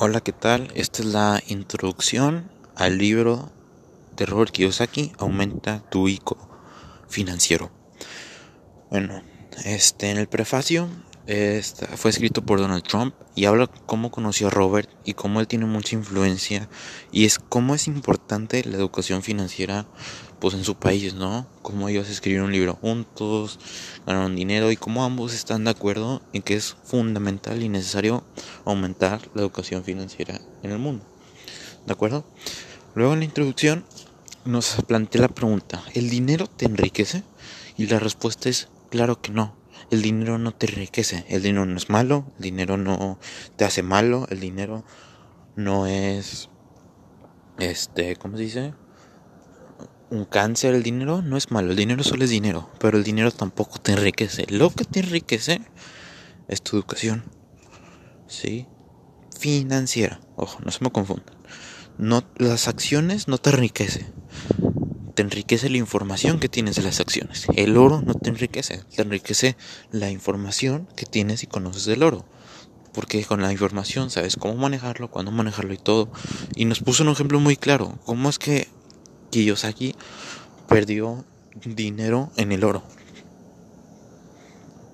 Hola, ¿qué tal? Esta es la introducción al libro de Robert Kiyosaki, Aumenta tu ICO financiero. Bueno, este en el prefacio fue escrito por Donald Trump y habla cómo conoció a Robert y cómo él tiene mucha influencia y es cómo es importante la educación financiera pues en su país, ¿no? Cómo ellos escribieron un libro juntos, ganaron dinero y cómo ambos están de acuerdo en que es fundamental y necesario aumentar la educación financiera en el mundo. ¿De acuerdo? Luego en la introducción nos plantea la pregunta, ¿el dinero te enriquece? Y la respuesta es claro que no el dinero no te enriquece, el dinero no es malo, el dinero no te hace malo, el dinero no es, este, ¿cómo se dice? Un cáncer, el dinero no es malo, el dinero solo es dinero, pero el dinero tampoco te enriquece. Lo que te enriquece es tu educación, ¿sí? Financiera, ojo, no se me confundan. No, las acciones no te enriquecen te enriquece la información que tienes de las acciones. El oro no te enriquece, te enriquece la información que tienes y conoces del oro. Porque con la información sabes cómo manejarlo, cuándo manejarlo y todo. Y nos puso un ejemplo muy claro. ¿Cómo es que Kiyosaki perdió dinero en el oro?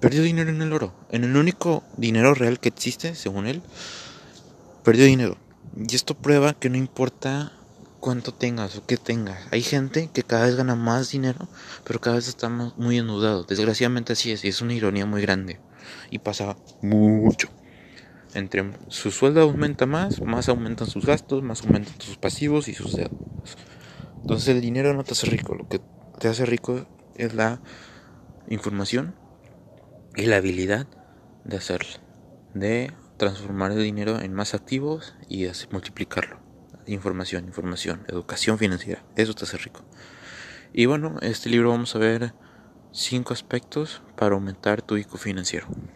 Perdió dinero en el oro. En el único dinero real que existe, según él, perdió dinero. Y esto prueba que no importa cuánto tengas o qué tengas. Hay gente que cada vez gana más dinero, pero cada vez está muy endeudado. Desgraciadamente así es, y es una ironía muy grande. Y pasa mucho. Entre su sueldo aumenta más, más aumentan sus gastos, más aumentan sus pasivos y sus deudas. Entonces el dinero no te hace rico, lo que te hace rico es la información y la habilidad de hacerlo, de transformar el dinero en más activos y multiplicarlo información, información, educación financiera. Eso te hace rico. Y bueno, este libro vamos a ver cinco aspectos para aumentar tu ICO financiero.